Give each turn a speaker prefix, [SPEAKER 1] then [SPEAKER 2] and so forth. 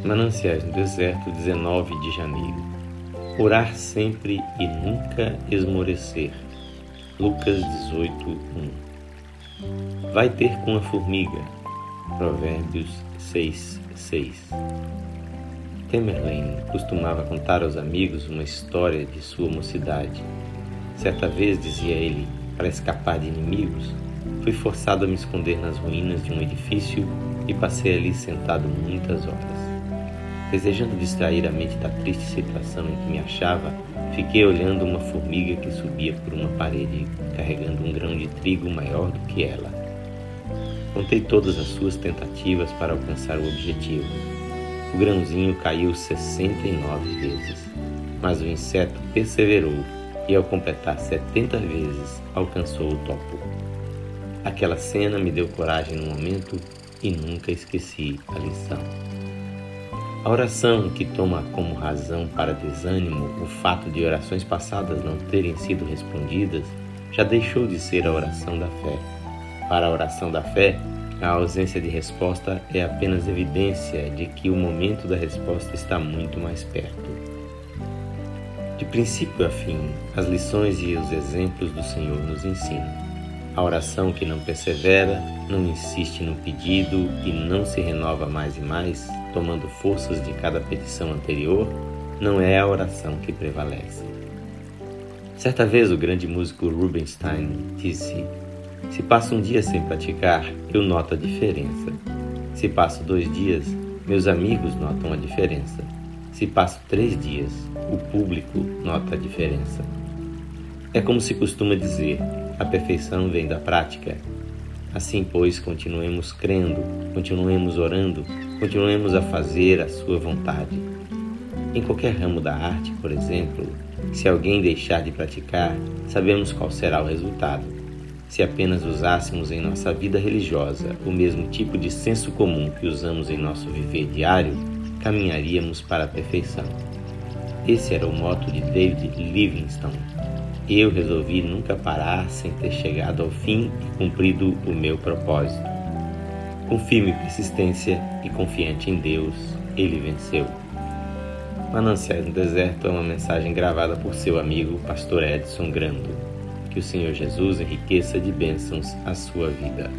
[SPEAKER 1] Mananciais no Deserto, 19 de janeiro. Orar sempre e nunca esmorecer. Lucas 18, 1. Vai ter com a formiga. Provérbios 6, 6. Tamerlane costumava contar aos amigos uma história de sua mocidade. Certa vez, dizia ele, para escapar de inimigos, fui forçado a me esconder nas ruínas de um edifício e passei ali sentado muitas horas. Desejando distrair a mente da triste situação em que me achava, fiquei olhando uma formiga que subia por uma parede, carregando um grão de trigo maior do que ela. Contei todas as suas tentativas para alcançar o objetivo. O grãozinho caiu 69 vezes, mas o inseto perseverou e, ao completar 70 vezes, alcançou o topo. Aquela cena me deu coragem no momento e nunca esqueci a lição. A oração que toma como razão para desânimo o fato de orações passadas não terem sido respondidas já deixou de ser a oração da fé. Para a oração da fé, a ausência de resposta é apenas evidência de que o momento da resposta está muito mais perto. De princípio a fim, as lições e os exemplos do Senhor nos ensinam. A oração que não persevera, não insiste no pedido e não se renova mais e mais, tomando forças de cada petição anterior, não é a oração que prevalece. Certa vez o grande músico Rubinstein disse: Se passo um dia sem praticar, eu noto a diferença. Se passo dois dias, meus amigos notam a diferença. Se passo três dias, o público nota a diferença. É como se costuma dizer: a perfeição vem da prática. Assim, pois, continuemos crendo, continuemos orando, continuemos a fazer a sua vontade. Em qualquer ramo da arte, por exemplo, se alguém deixar de praticar, sabemos qual será o resultado. Se apenas usássemos em nossa vida religiosa o mesmo tipo de senso comum que usamos em nosso viver diário, caminharíamos para a perfeição. Esse era o moto de David Livingstone. Eu resolvi nunca parar sem ter chegado ao fim e cumprido o meu propósito. Com firme persistência e confiante em Deus, ele venceu. Mananciais no Deserto é uma mensagem gravada por seu amigo, pastor Edson Grando. Que o Senhor Jesus enriqueça de bênçãos a sua vida.